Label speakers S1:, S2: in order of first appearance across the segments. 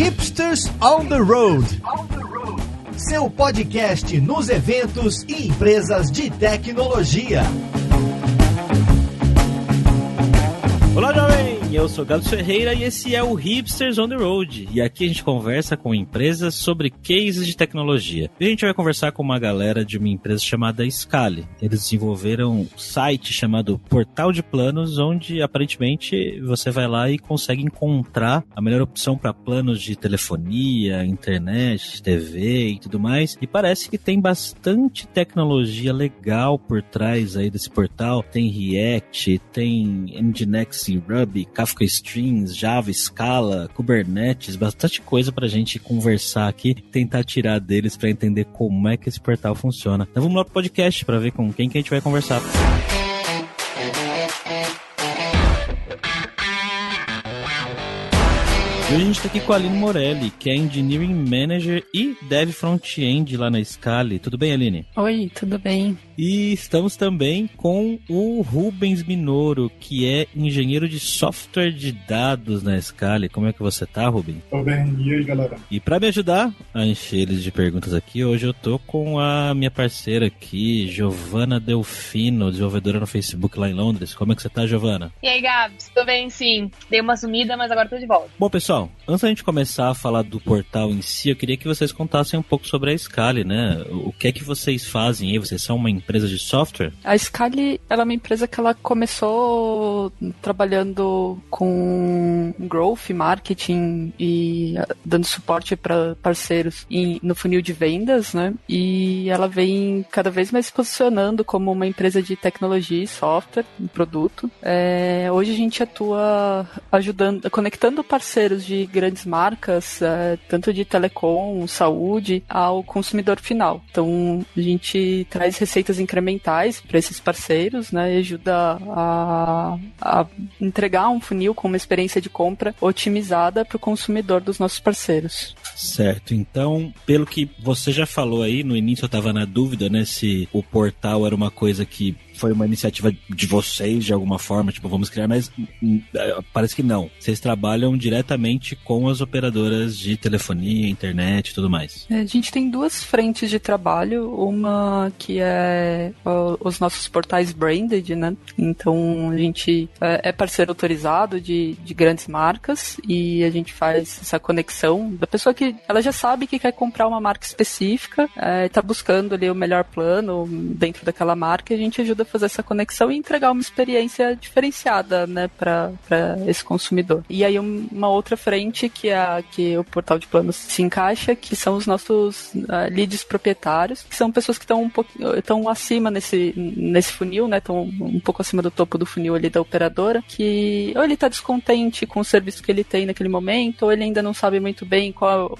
S1: Hipsters on the Road. Seu podcast nos eventos e empresas de tecnologia.
S2: Olá, Eu sou Galo Ferreira e esse é o Hipsters on the Road. E aqui a gente conversa com empresas sobre cases de tecnologia. E a gente vai conversar com uma galera de uma empresa chamada Scali. Eles desenvolveram um site chamado Portal de Planos, onde aparentemente você vai lá e consegue encontrar a melhor opção para planos de telefonia, internet, TV e tudo mais. E parece que tem bastante tecnologia legal por trás aí desse portal. Tem React, tem Nginx e Ruby, Kafka Streams, Java, Scala, Kubernetes, bastante coisa pra gente conversar aqui, tentar tirar deles para entender como é que esse portal funciona. Então vamos lá pro podcast para ver com quem que a gente vai conversar. E hoje a gente está aqui com a Aline Morelli, que é Engineering Manager e Dev Front-End lá na Scali. Tudo bem, Aline?
S3: Oi, tudo bem.
S2: E estamos também com o Rubens Minoro, que é engenheiro de software de dados na Scali. Como é que você tá, Rubens?
S4: Tô bem, e aí, galera?
S2: E para me ajudar a encher eles de perguntas aqui, hoje eu tô com a minha parceira aqui, Giovana Delfino, desenvolvedora no Facebook lá em Londres. Como é que você tá, Giovana?
S5: E aí, Gabs? Tô bem, sim. Dei uma sumida, mas agora tô de volta.
S2: Bom, pessoal, go. Antes da gente começar a falar do portal em si, eu queria que vocês contassem um pouco sobre a Scali, né? O que é que vocês fazem aí? Vocês são uma empresa de software?
S3: A Scali, ela é uma empresa que ela começou trabalhando com growth, marketing e ah, dando suporte para parceiros no funil de vendas, né? E ela vem cada vez mais se posicionando como uma empresa de tecnologia e software, um produto. É, hoje a gente atua ajudando, conectando parceiros de grandes marcas, é, tanto de telecom, saúde, ao consumidor final. Então, a gente traz receitas incrementais para esses parceiros, né, e ajuda a, a, entregar um funil com uma experiência de compra otimizada para o consumidor dos nossos parceiros.
S2: Certo. Então, pelo que você já falou aí, no início eu estava na dúvida, né, se o portal era uma coisa que foi uma iniciativa de vocês de alguma forma, tipo, vamos criar, mas hum, é, parece que não. Vocês trabalham diretamente com as operadoras de telefonia, internet e tudo mais.
S3: É, a gente tem duas frentes de trabalho, uma que é os nossos portais branded, né? Então a gente é, é parceiro autorizado de, de grandes marcas e a gente faz essa conexão da pessoa que ela já sabe que quer comprar uma marca específica, está buscando ali o melhor plano dentro daquela marca e a gente ajuda fazer essa conexão e entregar uma experiência diferenciada, né, para esse consumidor. E aí uma outra frente que é a, que o portal de planos se encaixa, que são os nossos uh, leads proprietários, que são pessoas que estão um pouco estão acima nesse nesse funil, né, estão um pouco acima do topo do funil ali da operadora, que ou ele está descontente com o serviço que ele tem naquele momento, ou ele ainda não sabe muito bem qual,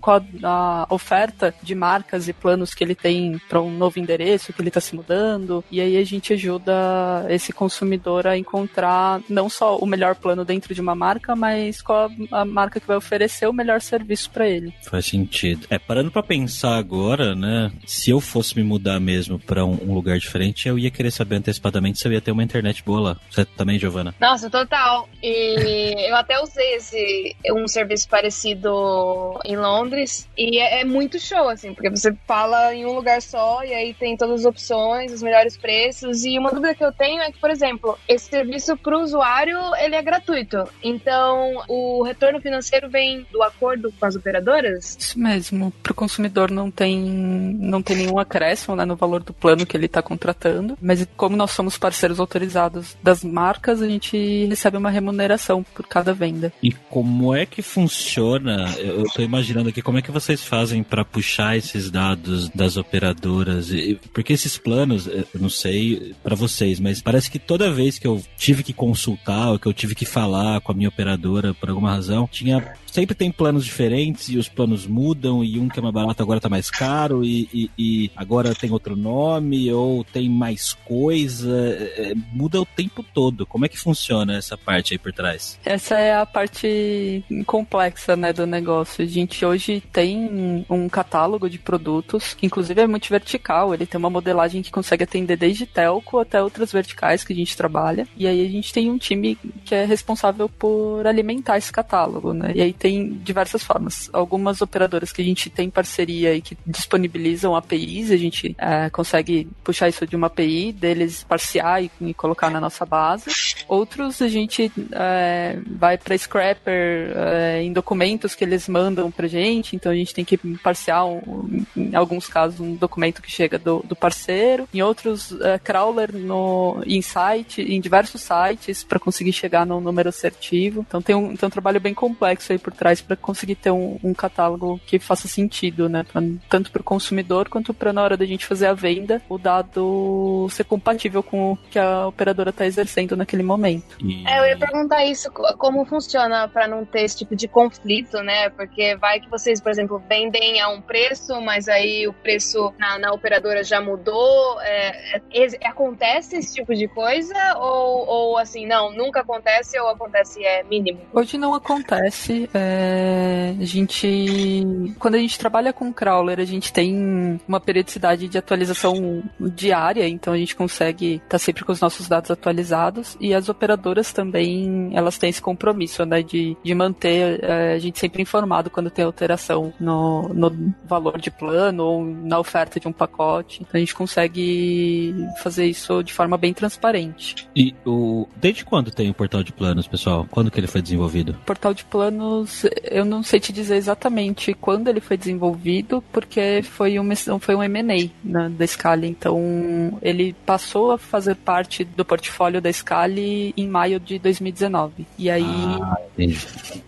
S3: qual a oferta de marcas e planos que ele tem para um novo endereço que ele está se mudando, e aí a gente ajuda esse consumidor a encontrar não só o melhor plano dentro de uma marca, mas qual a marca que vai oferecer o melhor serviço para ele.
S2: Faz sentido. É, parando para pensar agora, né? Se eu fosse me mudar mesmo para um, um, lugar diferente, eu ia querer saber antecipadamente se eu ia ter uma internet boa lá. Você também, Giovana?
S5: Nossa, total. E eu até usei esse um serviço parecido em Londres e é, é muito show, assim, porque você fala em um lugar só e aí tem todas as opções, os melhores preços serviços. E uma dúvida que eu tenho é que, por exemplo, esse serviço para o usuário ele é gratuito. Então, o retorno financeiro vem do acordo com as operadoras?
S3: Isso mesmo. Para o consumidor não tem, não tem nenhum acréscimo né, no valor do plano que ele está contratando. Mas como nós somos parceiros autorizados das marcas, a gente recebe uma remuneração por cada venda.
S2: E como é que funciona? Eu estou imaginando aqui como é que vocês fazem para puxar esses dados das operadoras? Porque esses planos, eu não sei para vocês, mas parece que toda vez que eu tive que consultar, ou que eu tive que falar com a minha operadora por alguma razão, tinha sempre tem planos diferentes e os planos mudam e um que é mais barato agora tá mais caro e, e, e agora tem outro nome ou tem mais coisa, é, é, muda o tempo todo. Como é que funciona essa parte aí por trás?
S3: Essa é a parte complexa, né, do negócio. A gente hoje tem um catálogo de produtos que inclusive é multivertical, ele tem uma modelagem que consegue atender desde telco até outras verticais que a gente trabalha. E aí a gente tem um time que é responsável por alimentar esse catálogo, né? E aí tem diversas formas. Algumas operadoras que a gente tem parceria e que disponibilizam APIs, a gente é, consegue puxar isso de uma API deles, parciar e, e, colocar na nossa base. Outros a gente é, vai para Scrapper é, em documentos que eles mandam pra gente, então a gente tem que parciar, um, em alguns casos, um documento que chega do, do parceiro. Em outros, é, crawler no, em site, em diversos sites para conseguir chegar no número assertivo. Então tem um, tem um trabalho bem complexo aí por trás para conseguir ter um, um, catálogo que faça sentido, né? Pra, tanto para o consumidor quanto para na hora da gente fazer a venda, o dado ser compatível com o que a operadora está exercendo naquele momento.
S5: E... É, eu ia perguntar isso, como funciona para não ter esse tipo de conflito, né? Porque vai que vocês, por exemplo, vendem a um preço, mas aí o preço na, na operadora já mudou. É, é, acontece esse tipo de coisa? Ou, ou assim, não, nunca acontece ou acontece é mínimo?
S3: Hoje não acontece. É, a gente. Quando a gente trabalha com crawler, a gente tem uma periodicidade de atualização diária, então a gente consegue estar tá sempre com os nossos dados atualizados. E as operadoras também, elas têm esse compromisso, né, de, de manter é, a gente sempre informado quando tem alteração no, no valor de plano ou na oferta de um pacote. Então a gente consegue fazer isso de forma bem transparente.
S2: E o desde quando tem o portal de planos, pessoal? Quando que ele foi desenvolvido?
S3: O portal de planos, eu não sei te dizer exatamente quando ele foi desenvolvido, porque foi um foi um M&A né, da Scali, então ele passou a fazer parte do portfólio da Scali em maio de 2019. E aí ah,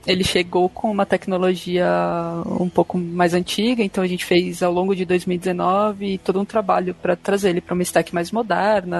S3: ele chegou com uma tecnologia um pouco mais antiga, então a gente fez ao longo de 2019 todo um trabalho para trazer ele para uma stack mais moderna,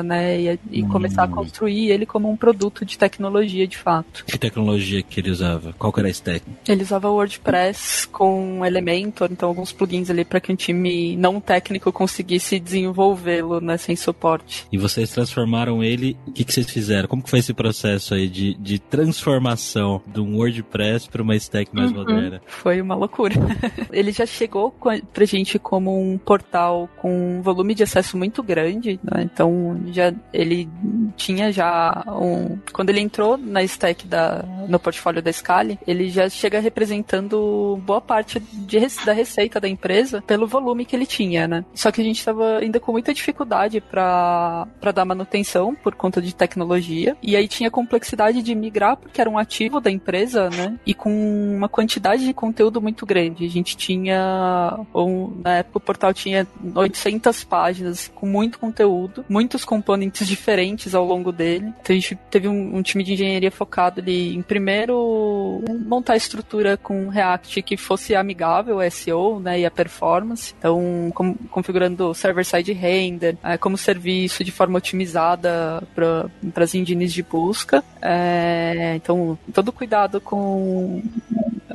S3: né, e, e hum. começar a construir ele como um produto de tecnologia de fato.
S2: Que tecnologia que ele usava? Qual era a stack?
S3: Ele usava WordPress com Elementor, então alguns plugins ali para que um time não técnico conseguisse desenvolvê-lo, né, sem suporte.
S2: E vocês transformaram ele, o que, que vocês fizeram? Como que foi esse processo aí de, de transformação de um WordPress para uma stack mais uhum. moderna?
S3: Foi uma loucura. ele já chegou pra gente como um portal com um volume de acesso muito grande, né? Então já ele tinha já um quando ele entrou na stack da no portfólio da Scali, ele já chega representando boa parte de, da receita da empresa pelo volume que ele tinha, né? Só que a gente estava ainda com muita dificuldade para dar manutenção por conta de tecnologia e aí tinha complexidade de migrar porque era um ativo da empresa, né? E com uma quantidade de conteúdo muito grande. A gente tinha um, na época o portal tinha 800 páginas com muito conteúdo, muitos componentes diferentes ao longo dele. Então a gente teve um, um time de engenharia focado ali em primeiro montar a estrutura com React que fosse amigável ao SEO, né, e a performance. Então, com, configurando server-side render é, como serviço de forma otimizada para as engines de busca. É, então, todo cuidado com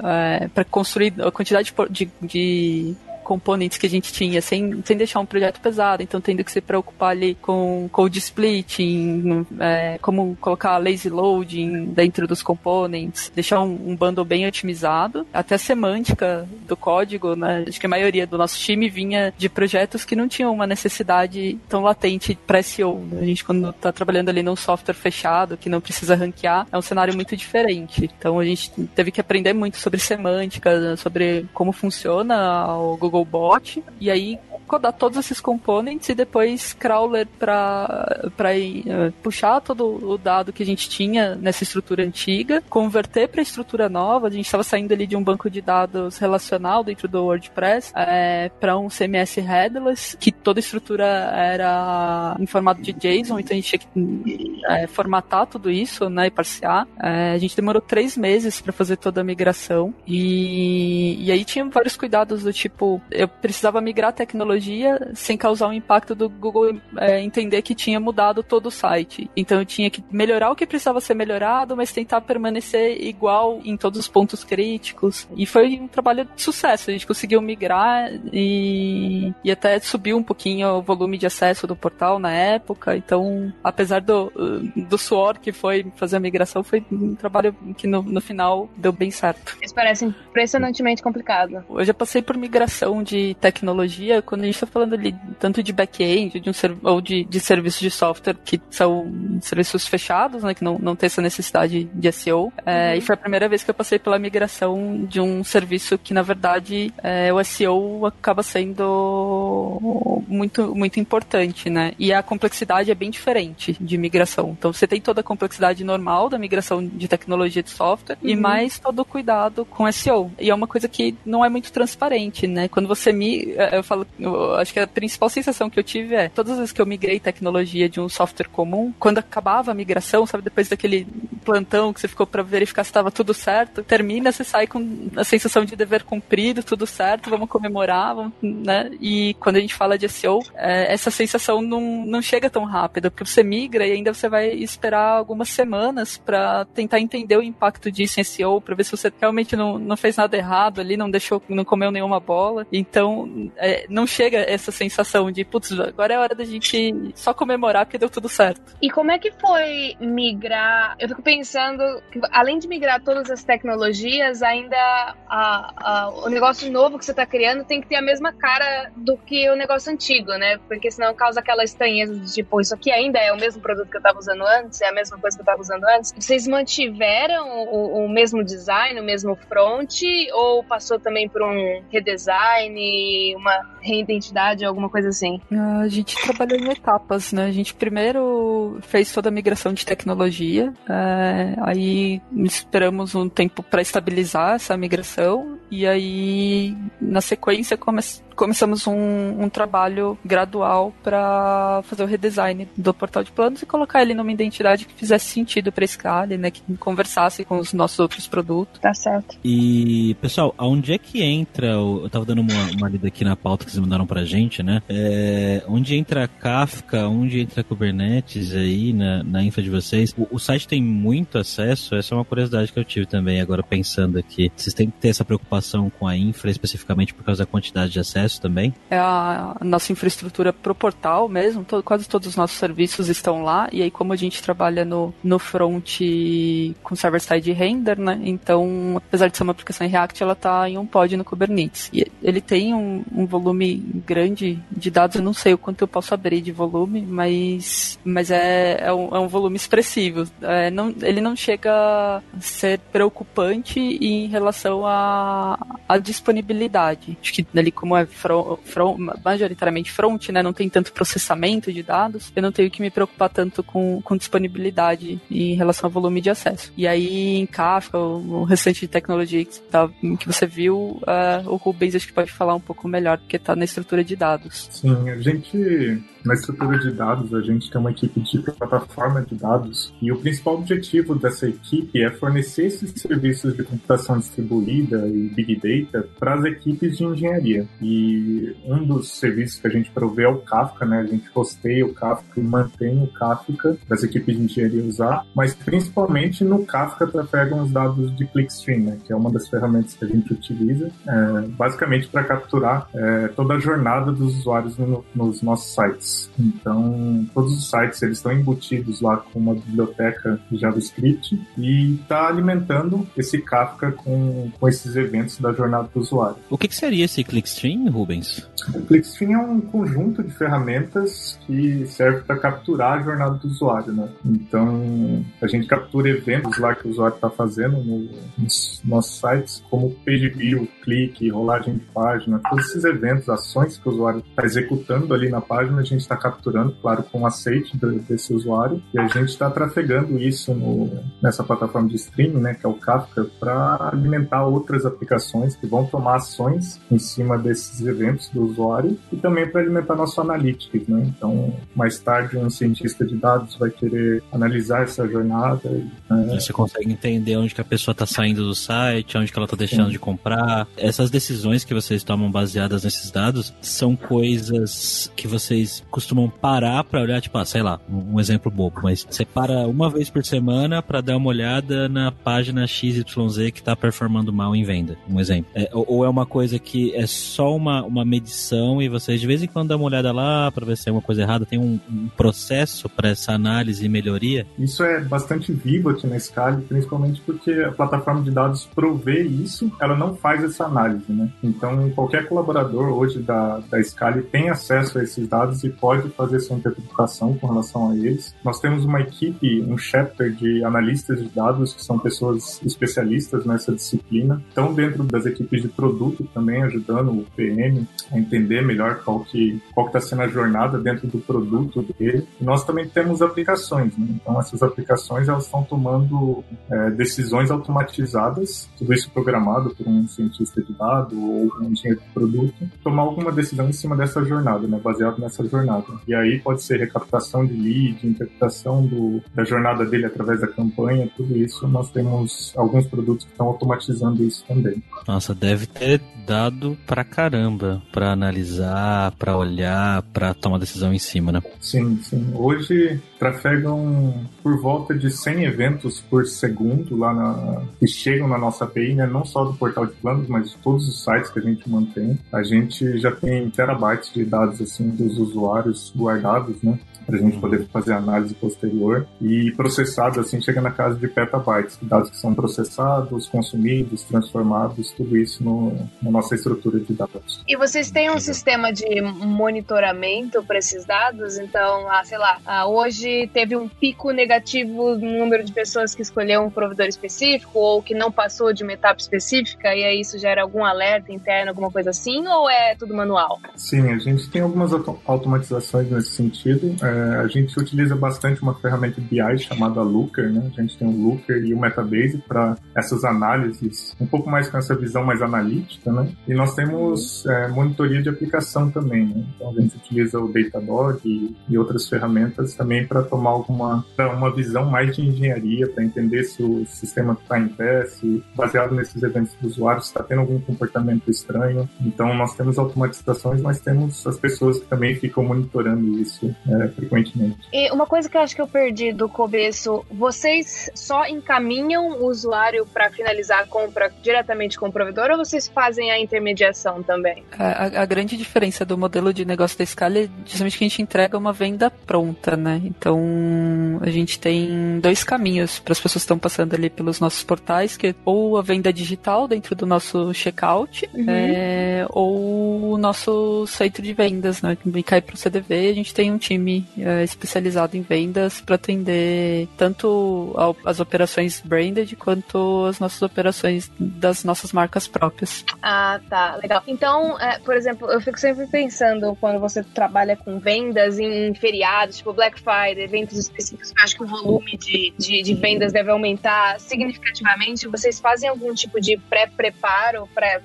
S3: é, para construir a quantidade de, de componentes que a gente tinha, sem, sem deixar um projeto pesado, então tendo que se preocupar ali com code splitting, é, como colocar lazy loading dentro dos components, deixar um, um bundle bem otimizado, até a semântica do código, né? Acho que a maioria do nosso time vinha de projetos que não tinham uma necessidade tão latente para SEO. A gente, quando está trabalhando ali num software fechado, que não precisa ranquear, é um cenário muito diferente. Então a gente teve que aprender muito sobre semântica, sobre como funciona o Google Bot, e aí codar todos esses componentes e depois crawler para uh, puxar todo o dado que a gente tinha nessa estrutura antiga, converter para estrutura nova. A gente estava saindo ali de um banco de dados relacional dentro do WordPress é, para um CMS headless, que toda a estrutura era em formato de JSON, então a gente tinha que é, formatar tudo isso né, e parsear. É, a gente demorou três meses para fazer toda a migração e, e aí tinha vários cuidados do tipo, eu precisava migrar a tecnologia tecnologia sem causar um impacto do Google é, entender que tinha mudado todo o site. Então eu tinha que melhorar o que precisava ser melhorado, mas tentar permanecer igual em todos os pontos críticos. E foi um trabalho de sucesso. A gente conseguiu migrar e, e até subiu um pouquinho o volume de acesso do portal na época. Então, apesar do, do suor que foi fazer a migração, foi um trabalho que no, no final deu bem certo.
S5: Isso parece impressionantemente complicado.
S3: Eu já passei por migração de tecnologia quando a gente está falando ali tanto de back-end de um ou de, de serviços de software que são serviços fechados, né, que não, não tem essa necessidade de SEO. É, uhum. E foi a primeira vez que eu passei pela migração de um serviço que, na verdade, é, o SEO acaba sendo muito, muito importante, né? E a complexidade é bem diferente de migração. Então, você tem toda a complexidade normal da migração de tecnologia de software uhum. e mais todo o cuidado com SEO. E é uma coisa que não é muito transparente, né? Quando você me, é, eu falo, eu acho que a principal sensação que eu tive é todas as vezes que eu migrei tecnologia de um software comum, quando acabava a migração, sabe, depois daquele plantão que você ficou para verificar se estava tudo certo, termina, você sai com a sensação de dever cumprido, tudo certo, vamos comemorar, vamos, né? E quando a gente fala de SEO, é, essa sensação não, não chega tão rápido, porque você migra e ainda você vai esperar algumas semanas para tentar entender o impacto disso em SEO, para ver se você realmente não, não fez nada errado ali, não deixou, não comeu nenhuma bola. Então, é, não chega essa sensação de, putz, agora é hora da gente só comemorar porque deu tudo certo.
S5: E como é que foi migrar? Eu fico pensando que, além de migrar todas as tecnologias, ainda a, a, o negócio novo que você está criando tem que ter a mesma cara do que o negócio antigo, né? Porque senão causa aquela estranheza de tipo, isso aqui ainda é o mesmo produto que eu estava usando antes, é a mesma coisa que eu estava usando antes. Vocês mantiveram o, o mesmo design, o mesmo front, ou passou também por um redesign, uma reidentidade, alguma coisa assim?
S3: A gente trabalhou em etapas, né? A gente primeiro fez toda a migração de tecnologia, é, aí esperamos um tempo para estabilizar essa migração e aí na sequência come começamos um, um trabalho gradual para fazer o redesign do portal de planos e colocar ele numa identidade que fizesse sentido para Scala, né? Que conversasse com os nossos outros produtos.
S5: Tá certo.
S2: E, pessoal, aonde é que entra, eu tava dando uma, uma lida aqui na pauta que vocês mandaram pra gente, né? É, onde entra Kafka, onde entra Kubernetes aí na, na infra de vocês? O, o site tem muito acesso, essa é uma curiosidade que eu tive também agora pensando aqui. Vocês têm que ter essa preocupação com a infra especificamente por causa da quantidade de acesso também?
S3: É a, nossa infraestrutura pro portal mesmo, todo, quase todos os nossos serviços estão lá, e aí como a gente trabalha no, no front com server-side render, né, então apesar de ser uma aplicação em React, ela está em um pod no Kubernetes. E ele tem um, um volume grande de dados, eu não sei o quanto eu posso abrir de volume, mas, mas é, é, um, é um volume expressivo. É, não, ele não chega a ser preocupante em relação à disponibilidade. Acho que ali como é majoritariamente front, né? Não tem tanto processamento de dados. Eu não tenho que me preocupar tanto com, com disponibilidade em relação ao volume de acesso. E aí, em Kafka, o, o restante de tecnologia que, tá, que você viu, uh, o Rubens acho que pode falar um pouco melhor, porque está na estrutura de dados.
S4: Sim, a gente na estrutura de dados, a gente tem uma equipe de plataforma de dados e o principal objetivo dessa equipe é fornecer esses serviços de computação distribuída e Big Data para as equipes de engenharia. E um dos serviços que a gente provê é o Kafka, né? A gente hosteia o Kafka e mantém o Kafka para as equipes de engenharia usar, mas principalmente no Kafka trafegam os dados de clickstream, né? Que é uma das ferramentas que a gente utiliza, é, basicamente para capturar é, toda a jornada dos usuários no, nos nossos sites. Então, todos os sites eles estão embutidos lá com uma biblioteca de JavaScript e está alimentando esse Kafka com, com esses eventos da jornada do usuário.
S2: O que, que seria esse Clickstream, Rubens?
S4: O Clickstream é um conjunto de ferramentas que serve para capturar a jornada do usuário, né? Então, a gente captura eventos lá que o usuário está fazendo no, nos nossos sites, como page view, clique, rolagem de página, todos esses eventos, ações que o usuário está executando ali na página, a gente está capturando, claro, com o aceite desse usuário, e a gente está trafegando isso no, nessa plataforma de streaming, né, que é o Kafka, para alimentar outras aplicações que vão tomar ações em cima desses eventos do usuário e também para alimentar nosso analytics, né? Então, mais tarde, um cientista de dados vai querer analisar essa jornada.
S2: Né? Você consegue entender onde que a pessoa está saindo do site, onde que ela está deixando Sim. de comprar. Essas decisões que vocês tomam baseadas nesses dados são coisas que vocês costumam parar para olhar, tipo, ah, sei lá, um exemplo bobo, mas você para uma vez por semana para dar uma olhada na página XYZ que está performando mal em venda. Um exemplo. É, ou é uma coisa que é só uma, uma medição e vocês de vez em quando dão uma olhada lá para ver se tem alguma coisa errada? Tem um, um processo para essa análise e melhoria?
S4: Isso é bastante vivo aqui na Scala, principalmente porque a plataforma de dados provê isso, ela não faz essa análise, né? Então, qualquer colaborador hoje da, da Scala tem acesso a esses dados e pode fazer sua interpretação com relação a eles. Nós temos uma equipe, um chapter de analistas de dados, que são pessoas especialistas nessa disciplina. Estão dentro das equipes de produto também, ajudando o PM a entender melhor qual que qual está sendo a jornada dentro do produto dele. E nós também temos aplicações, né? Então, essas aplicações, elas estão tomando é, decisões automatizadas, tudo isso programado por um cientista de dados ou um engenheiro de produto, tomar alguma decisão em cima dessa jornada, né? Baseado nessa jornada. E aí pode ser recaptação de lead, interpretação do, da jornada dele através da campanha, tudo isso. Nós temos alguns produtos que estão automatizando isso também.
S2: Nossa, deve ter dado pra caramba para analisar, para olhar, para tomar decisão em cima, né?
S4: Sim, sim. Hoje trafegam por volta de 100 eventos por segundo lá na, que chegam na nossa API, né? não só do portal de planos, mas de todos os sites que a gente mantém. A gente já tem terabytes de dados assim dos usuários guardados, né? Para a gente poder fazer análise posterior e processado assim chega na casa de petabytes, dados que são processados, consumidos, transformados, tudo isso no, na nossa estrutura de dados.
S5: E vocês têm um sistema de monitoramento para esses dados? Então, ah, sei lá, ah, hoje teve um pico negativo no número de pessoas que escolheu um provedor específico ou que não passou de uma etapa específica e aí isso gera algum alerta interno, alguma coisa assim, ou é tudo manual?
S4: Sim, a gente tem algumas automatizações nesse sentido. É, a gente utiliza bastante uma ferramenta BI chamada Looker, né? A gente tem o Looker e o Metabase para essas análises, um pouco mais com essa visão mais analítica, né? E nós temos é, monitoria de aplicação também, né? Então a gente utiliza o Datadog e, e outras ferramentas também para tomar alguma uma visão mais de engenharia, para entender se o sistema está em pé, se baseado nesses eventos do usuário está tendo algum comportamento estranho. Então nós temos automatizações, mas temos as pessoas que também ficam monitorando isso é, frequentemente.
S5: E uma coisa que eu acho que eu perdi do começo, vocês só encaminham o usuário para finalizar a compra diretamente com o provedor ou vocês fazem a intermediação também?
S3: A, a, grande diferença do modelo de negócio da Scala é justamente que a gente entrega uma venda pronta, né? Então a gente tem dois caminhos para as pessoas que estão passando ali pelos nossos portais, que é ou a venda digital dentro do nosso checkout, uhum. é, ou o nosso site de vendas, né? Que cai para o CDV. A gente tem um time é, especializado em vendas para atender tanto as operações branded quanto as nossas operações das nossas marcas próprias.
S5: Ah, tá, legal. Então, é, por exemplo, eu fico sempre pensando quando você trabalha com vendas em feriados, tipo Black Friday, eventos específicos, eu acho que o volume de, de, de vendas deve aumentar significativamente. Vocês fazem algum tipo de pré-preparo para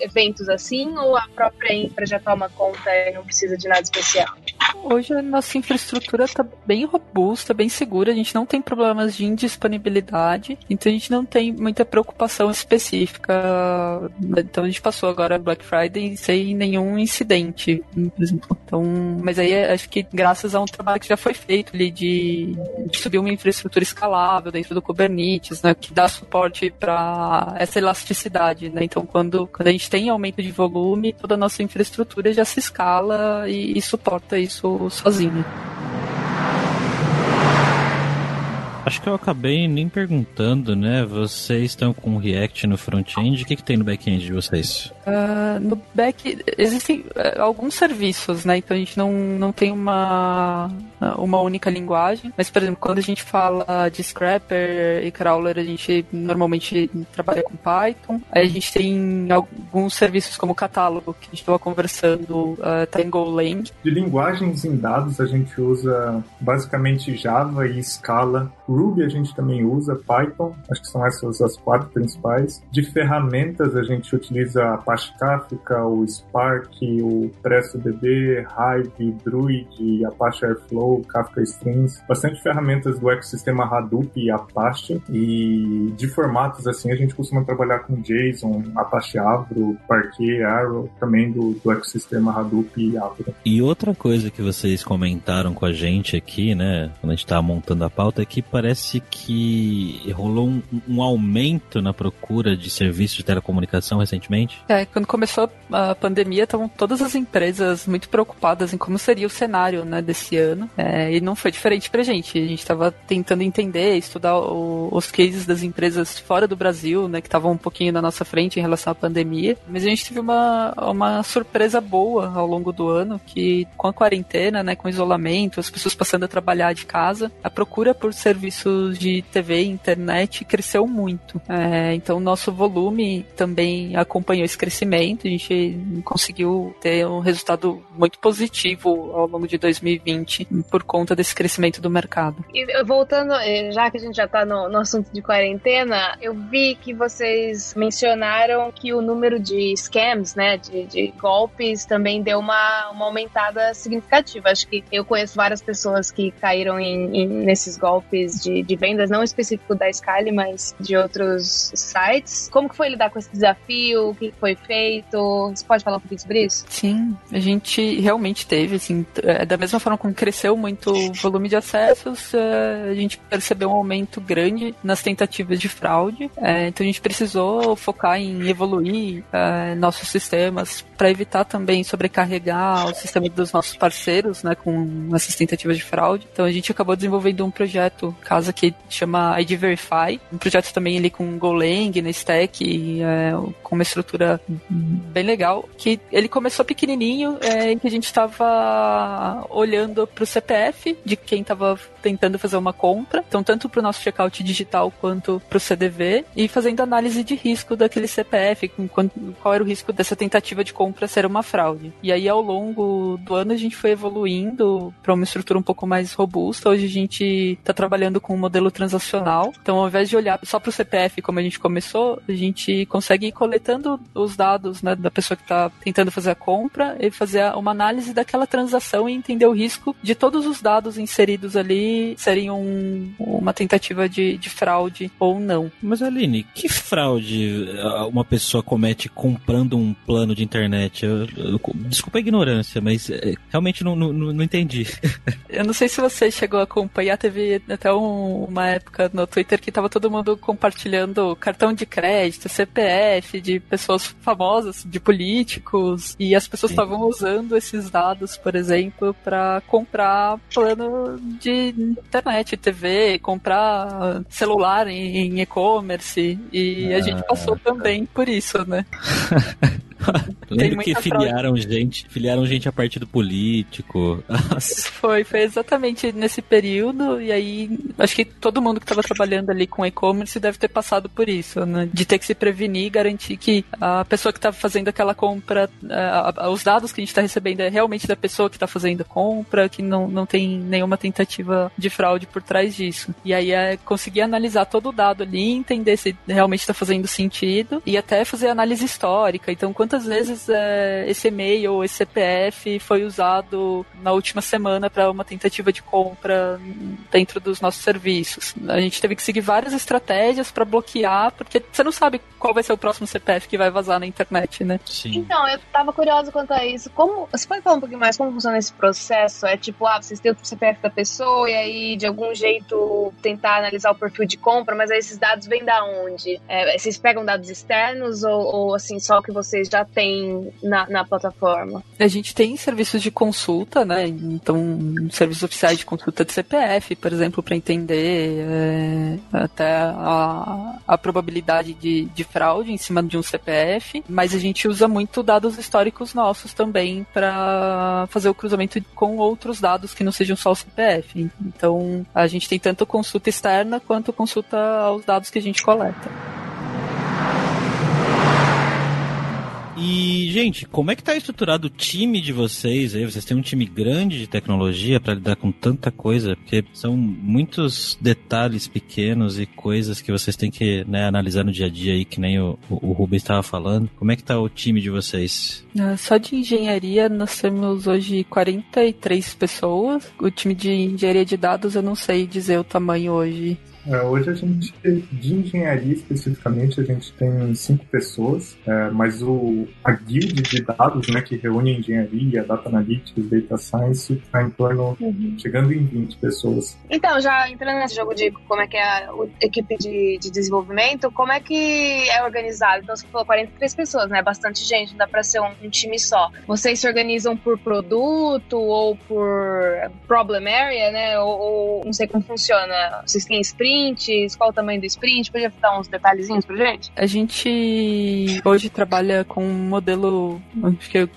S5: eventos assim ou a própria infra já toma conta e não precisa de nada especial?
S3: Hoje a nossa infraestrutura está bem robusta, bem segura, a gente não tem problemas de indisponibilidade, então a gente não tem muita preocupação específica. Então a gente passou agora Black Friday sem nenhum incidente, por exemplo. Então, mas aí acho que graças a um trabalho que já foi feito ali de, de subir uma infraestrutura escalável dentro do Kubernetes, né, que dá suporte para essa elasticidade, né? Então quando, quando a gente tem aumento de volume, toda a nossa infraestrutura já se escala e, e suporta isso sozinho.
S2: Acho que eu acabei nem perguntando, né? Vocês estão com React no front-end, o que, que tem no back-end de vocês?
S3: Uh, no back existem uh, alguns serviços, né? Então a gente não, não tem uma, uma única linguagem, mas por exemplo, quando a gente fala de Scrapper e Crawler, a gente normalmente trabalha com Python. Aí a gente tem alguns serviços como o catálogo, que a gente estava conversando, uh, tá em Golang.
S4: De linguagens em dados, a gente usa basicamente Java e Scala Ruby a gente também usa, Python, acho que são essas as quatro principais. De ferramentas a gente utiliza Apache Kafka, o Spark, o PressoDB, Hive, Druid, Apache Airflow, Kafka Strings, bastante ferramentas do ecossistema Hadoop e Apache. E de formatos assim a gente costuma trabalhar com JSON, Apache Avro, Parquet, Arrow, também do, do ecossistema Hadoop e Avro.
S2: E outra coisa que vocês comentaram com a gente aqui, né, quando a gente estava montando a pauta, é que parece que rolou um, um aumento na procura de serviços de telecomunicação recentemente.
S3: É, quando começou a pandemia, estavam todas as empresas muito preocupadas em como seria o cenário né, desse ano. É, e não foi diferente pra gente. A gente estava tentando entender, estudar o, os cases das empresas fora do Brasil, né, que estavam um pouquinho na nossa frente em relação à pandemia. Mas a gente teve uma, uma surpresa boa ao longo do ano, que com a quarentena, né, com o isolamento, as pessoas passando a trabalhar de casa, a procura por serviços de TV e internet cresceu muito. É, então, nosso volume também acompanhou esse crescimento. A gente conseguiu ter um resultado muito positivo ao longo de 2020 por conta desse crescimento do mercado.
S5: E voltando, eh, já que a gente já está no, no assunto de quarentena, eu vi que vocês mencionaram que o número de scams, né, de, de golpes, também deu uma, uma aumentada significativa. Acho que eu conheço várias pessoas que caíram em, em, nesses golpes de, de vendas, não específico da Skyline, mas de outros sites. Como que foi lidar com esse desafio? O que foi feito? Você pode falar um pouquinho sobre isso?
S3: Sim, a gente realmente teve, assim, é, da mesma forma como cresceu muito o volume de acessos, é, a gente percebeu um aumento grande nas tentativas de fraude. É, então a gente precisou focar em evoluir nossos sistemas para evitar também sobrecarregar o sistema dos nossos parceiros, né, com essas tentativas de fraude. Então a gente acabou desenvolvendo um projeto, casa que chama ID Verify, um projeto também ali com Golang na stack, e, é, com uma estrutura bem legal, que ele começou pequenininho, é, em que a gente estava olhando para o CPF de quem estava tentando fazer uma compra, então tanto para o nosso checkout digital quanto para o CDV, e fazendo análise de risco daquele CPF, qual era o risco dessa tentativa de compra ser uma fraude. E aí ao longo do ano a gente foi evoluindo para uma estrutura um pouco mais robusta. Hoje a gente está trabalhando com um modelo transacional, então ao invés de olhar só para o CPF como a gente começou, a gente consegue ir coletando os dados né, da pessoa que está tentando fazer a compra e fazer uma análise daquela transação e entender o risco de todos os dados inseridos ali seriam um, uma tentativa de, de fraude ou não.
S2: Mas Aline, que fraude uma pessoa comete comprando um plano de internet? Eu, eu, desculpa a ignorância, mas é, realmente não, não, não entendi.
S3: eu não sei se você chegou a acompanhar, teve até um, uma época no Twitter que tava todo mundo compartilhando cartão de crédito, CPF de pessoas famosas, de políticos, e as pessoas estavam usando esses dados, por exemplo, para comprar plano de internet, TV, comprar celular em e-commerce. E ah, a gente passou tá. também por isso, né?
S2: Lembro que filiaram fraude. gente, filiaram gente a partido político.
S3: foi, foi exatamente nesse período, e aí acho que todo mundo que estava trabalhando ali com e-commerce deve ter passado por isso, né? De ter que se prevenir e garantir que a pessoa que está fazendo aquela compra, os dados que a gente está recebendo é realmente da pessoa que está fazendo a compra, que não, não tem nenhuma tentativa de fraude por trás disso. E aí é conseguir analisar todo o dado ali, entender se realmente está fazendo sentido e até fazer análise histórica. Então, quanto quantas vezes é, esse e-mail ou esse CPF foi usado na última semana para uma tentativa de compra dentro dos nossos serviços. A gente teve que seguir várias estratégias para bloquear, porque você não sabe qual vai ser o próximo CPF que vai vazar na internet, né?
S5: Sim. Então, eu tava curiosa quanto a isso. Como, você pode falar um pouquinho mais como funciona esse processo? É tipo, ah, vocês têm o CPF da pessoa e aí de algum jeito tentar analisar o perfil de compra, mas aí esses dados vêm da onde? É, vocês pegam dados externos ou, ou assim, só que vocês já tem na, na plataforma?
S3: A gente tem serviços de consulta, né? Então, serviços oficiais de consulta de CPF, por exemplo, para entender é, até a, a probabilidade de, de fraude em cima de um CPF, mas a gente usa muito dados históricos nossos também para fazer o cruzamento com outros dados que não sejam só o CPF. Então, a gente tem tanto consulta externa quanto consulta aos dados que a gente coleta.
S2: E, gente, como é que tá estruturado o time de vocês aí? Vocês têm um time grande de tecnologia para lidar com tanta coisa? Porque são muitos detalhes pequenos e coisas que vocês têm que né, analisar no dia a dia aí, que nem o, o Rubens estava falando. Como é que tá o time de vocês?
S3: Ah, só de engenharia nós temos hoje 43 pessoas. O time de engenharia de dados eu não sei dizer o tamanho hoje.
S4: É, hoje a gente, de engenharia especificamente, a gente tem cinco pessoas, é, mas o, a guild de dados, né, que reúne engenharia, data analytics, data science, está em torno, uhum. chegando em 20 pessoas.
S5: Então, já entrando nesse jogo de como é que é a equipe de, de desenvolvimento, como é que é organizado? Então, você falou 43 pessoas, né? Bastante gente, não dá para ser um, um time só. Vocês se organizam por produto ou por problem area, né? Ou, ou não sei como funciona. Vocês têm sprints? Qual o tamanho do sprint? Podia dar uns detalhezinhos pra gente?
S3: A gente hoje trabalha com um modelo que é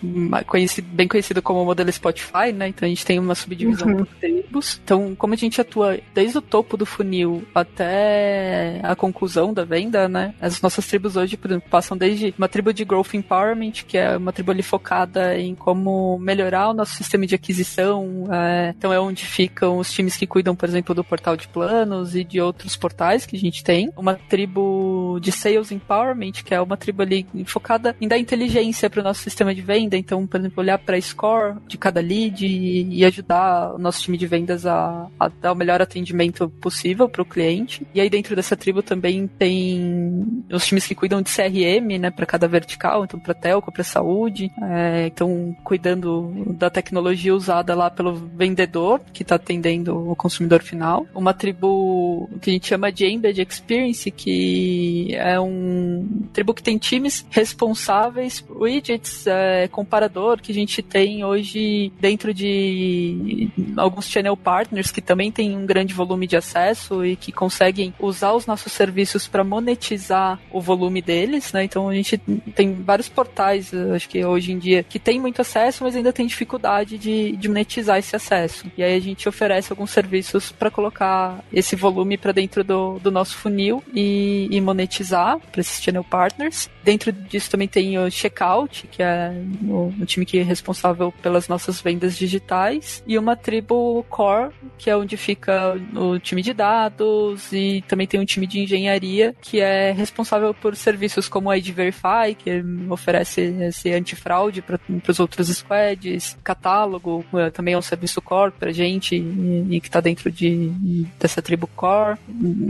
S3: conhecido, bem conhecido como o modelo Spotify, né? Então a gente tem uma subdivisão uhum. por tribos. Então, como a gente atua desde o topo do funil até a conclusão da venda, né? As nossas tribos hoje, por exemplo, passam desde uma tribo de Growth Empowerment, que é uma tribo ali focada em como melhorar o nosso sistema de aquisição. É, então é onde ficam os times que cuidam, por exemplo, do portal de planos e de outros portais que a gente tem. Uma tribo de Sales Empowerment, que é uma tribo ali focada em dar inteligência para o nosso sistema de venda. Então, por exemplo, olhar para a score de cada lead e, e, ajudar o nosso time de vendas a, a dar o melhor atendimento possível para o cliente. E aí dentro dessa tribo também tem os times que cuidam de CRM, né, para cada vertical, então para telco, para saúde, é, então cuidando da tecnologia usada lá pelo vendedor que está atendendo o consumidor final. Uma tribo que a gente chama de Embed Experience, que é um tribo que tem times responsáveis, widgets, é, comparador que a gente tem hoje dentro de alguns channel partners que também tem um grande volume de acesso e que conseguem usar os nossos serviços para monetizar o volume deles, né? Então a gente tem vários portais, acho que hoje em dia, que tem muito acesso, mas ainda tem dificuldade de, de monetizar esse acesso. E aí a gente oferece alguns serviços para colocar esse volume para dentro do, do nosso funil e, e monetizar para esses channel partners. Dentro disso também tem o Checkout, que é o, o time que é responsável pelas nossas vendas digitais, e uma tribo Core, que é onde fica o time de dados, e também tem um time de engenharia, que é responsável por serviços como a Verify, que oferece esse antifraude para os outros squads, catálogo, é, também é um serviço core para gente, e, e que está dentro de, dessa tribo Core,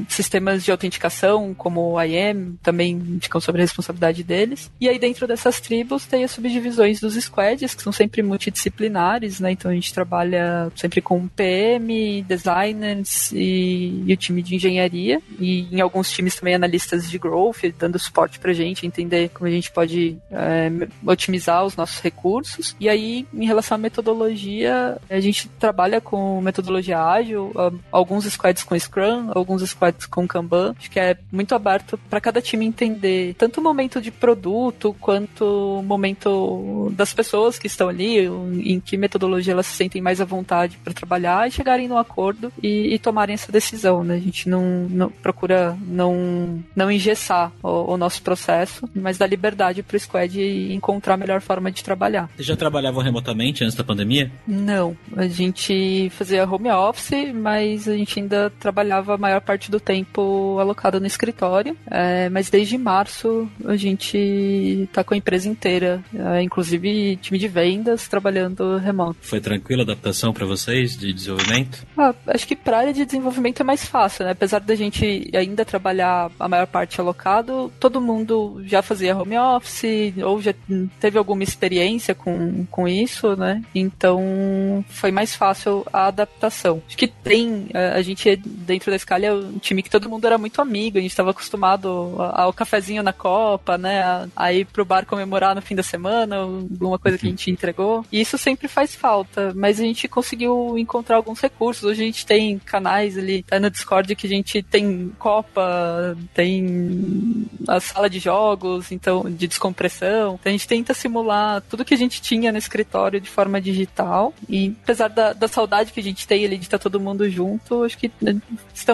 S3: sistemas de autenticação, como o IAM, também ficam sobre a responsabilidade deles, e aí dentro dessas tribos tem as subdivisões dos squads, que são sempre multidisciplinares, né? Então a gente trabalha sempre com PM, designers e, e, o time de engenharia. E em alguns times também analistas de growth, dando suporte pra gente, entender como a gente pode é, otimizar os nossos recursos. E aí, em relação à metodologia, a gente trabalha com metodologia ágil, alguns squads com Scrum, alguns squads com Kanban. Acho que é muito aberto para cada time entender tanto o momento de produto quanto o momento das pessoas que estão ali, em que metodologia elas se sentem mais à vontade para trabalhar e chegarem no acordo e, e, tomarem essa decisão, né? A gente não, não procura não, não engessar o, o, nosso processo, mas dar liberdade para o squad encontrar a melhor forma de trabalhar.
S2: Vocês já trabalhavam remotamente antes da pandemia?
S3: Não, a gente fazia home office, mas a gente ainda trabalhava maior parte do tempo alocado no escritório, é, mas desde março a gente está com a empresa inteira, é, inclusive time de vendas trabalhando remoto.
S2: Foi tranquila a adaptação para vocês de desenvolvimento?
S3: Ah, acho que para área de desenvolvimento é mais fácil, né? Apesar da gente ainda trabalhar a maior parte alocado, todo mundo já fazia home office ou já teve alguma experiência com, com isso, né? Então foi mais fácil a adaptação. Acho que tem, a gente dentro da escala é um time que todo mundo era muito amigo, a gente estava acostumado ao cafezinho na Copa, né? A, a ir pro bar comemorar no fim da semana, alguma coisa que a gente entregou. E isso sempre faz falta, mas a gente conseguiu encontrar alguns recursos. Hoje a gente tem canais ali tá no Discord que a gente tem Copa, tem a sala de jogos, então de descompressão. Então a gente tenta simular tudo que a gente tinha no escritório de forma digital. E apesar da, da saudade que a gente tem ali de estar todo mundo junto, acho que né,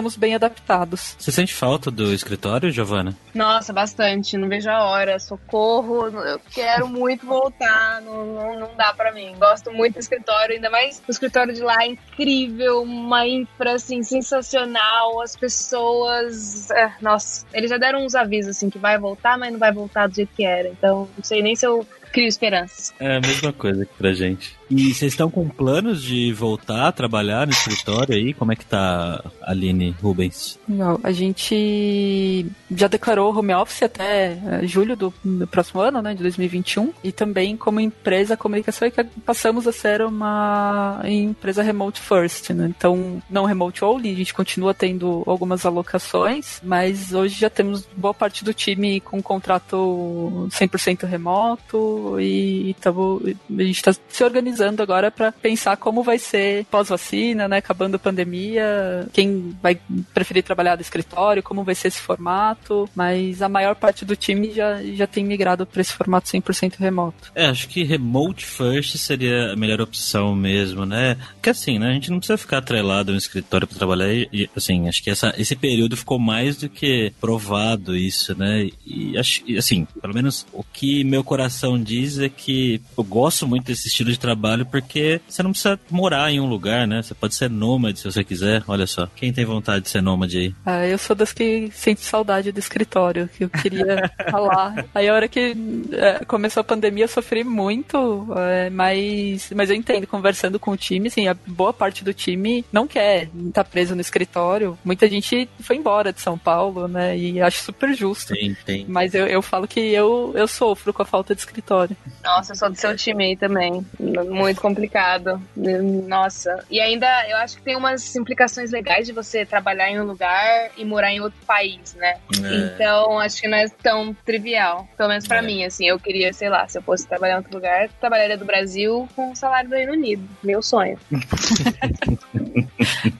S3: estamos bem adaptados.
S2: Você sente falta do escritório, Giovana?
S5: Nossa, bastante. Não vejo a hora. Socorro. Eu quero muito voltar. Não, não, não dá para mim. Gosto muito do escritório, ainda mais o escritório de lá é incrível, uma infra assim sensacional, as pessoas, é, nossa, eles já deram uns avisos assim que vai voltar, mas não vai voltar do jeito que era. Então, não sei nem se eu crio esperanças.
S2: É a mesma coisa aqui pra gente. E vocês estão com planos de voltar a trabalhar no escritório aí? Como é que tá, Aline Rubens?
S3: Não, a gente já declarou home office até uh, julho do, do, próximo ano, né, de 2021. E também, como empresa, comunicação é passamos a ser uma empresa remote first, né? Então, não remote only, a gente continua tendo algumas alocações, mas hoje já temos boa parte do time com contrato 100% remoto e tamo, a gente está se organizando agora para pensar como vai ser pós-vacina, né, acabando a pandemia, quem vai preferir trabalhar do escritório, como vai ser esse formato, mas a maior parte do time já, já tem migrado para esse formato 100% remoto.
S2: É, acho que remote first seria a melhor opção mesmo, né? Porque assim, né, a gente não precisa ficar atrelado no escritório para trabalhar e, assim, acho que essa, esse período ficou mais do que provado isso, né? E acho, assim, pelo menos o que meu coração diz é que eu gosto muito desse estilo de trabalho porque você não precisa morar em um lugar, né? Você pode ser nômade se você quiser. Olha só, quem tem vontade de ser nômade aí?
S3: Ah, eu sou das que sente saudade do escritório, que eu queria falar. Aí a hora que é, começou a pandemia eu sofri muito, é, mas, mas eu entendo, conversando com o time, assim, a boa parte do time não quer estar tá preso no escritório. Muita gente foi embora de São Paulo, né? E acho super justo.
S2: Tem, tem.
S3: Mas eu, eu falo que eu, eu sofro com a falta de escritório.
S5: Nossa, eu sou do seu time aí também. Muito complicado. Nossa. E ainda eu acho que tem umas implicações legais de você trabalhar em um lugar e morar em outro país, né? É. Então acho que não é tão trivial. Pelo menos pra é. mim, assim. Eu queria, sei lá, se eu fosse trabalhar em outro lugar, trabalharia do Brasil com o salário do Reino Unido. Meu sonho.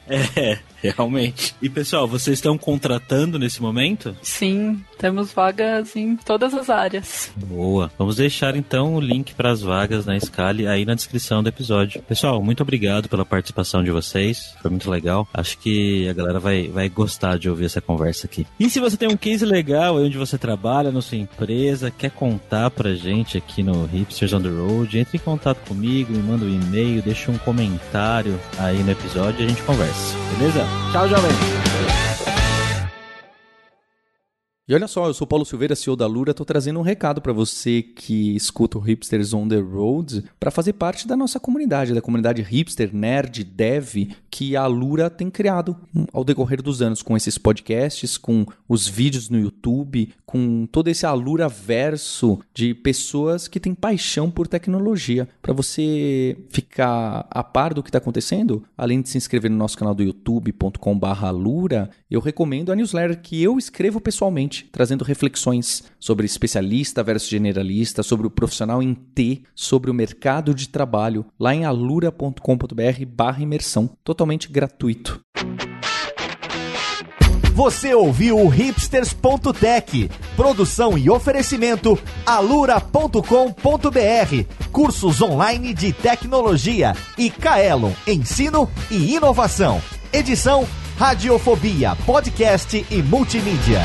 S2: é, realmente. E pessoal, vocês estão contratando nesse momento?
S3: Sim, temos vagas em todas as áreas.
S2: Boa. Vamos deixar então o link para as vagas na Scale aí na descrição do episódio. Pessoal, muito obrigado pela participação de vocês. Foi muito legal. Acho que a galera vai, vai gostar de ouvir essa conversa aqui. E se você tem um case legal onde você trabalha na sua empresa, quer contar pra gente aqui no Hipsters on the Road, entre em contato comigo, me manda um e-mail, deixa um comentário aí no episódio e a gente conversa. Beleza? 加油呗
S6: E olha só, eu sou Paulo Silveira, CEO da Lura, estou trazendo um recado para você que escuta o Hipsters on the Road para fazer parte da nossa comunidade, da comunidade hipster, nerd, dev, que a Lura tem criado ao decorrer dos anos com esses podcasts, com os vídeos no YouTube, com todo esse Alura verso de pessoas que têm paixão por tecnologia. Para você ficar a par do que está acontecendo, além de se inscrever no nosso canal do youtube.com/alura, eu recomendo a newsletter que eu escrevo pessoalmente trazendo reflexões sobre especialista versus generalista, sobre o profissional em T, sobre o mercado de trabalho, lá em alura.com.br barra imersão, totalmente gratuito.
S1: Você ouviu o hipsters.tech, produção e oferecimento alura.com.br, cursos online de tecnologia e Kaelon, ensino e inovação. Edição Radiofobia, podcast e multimídia.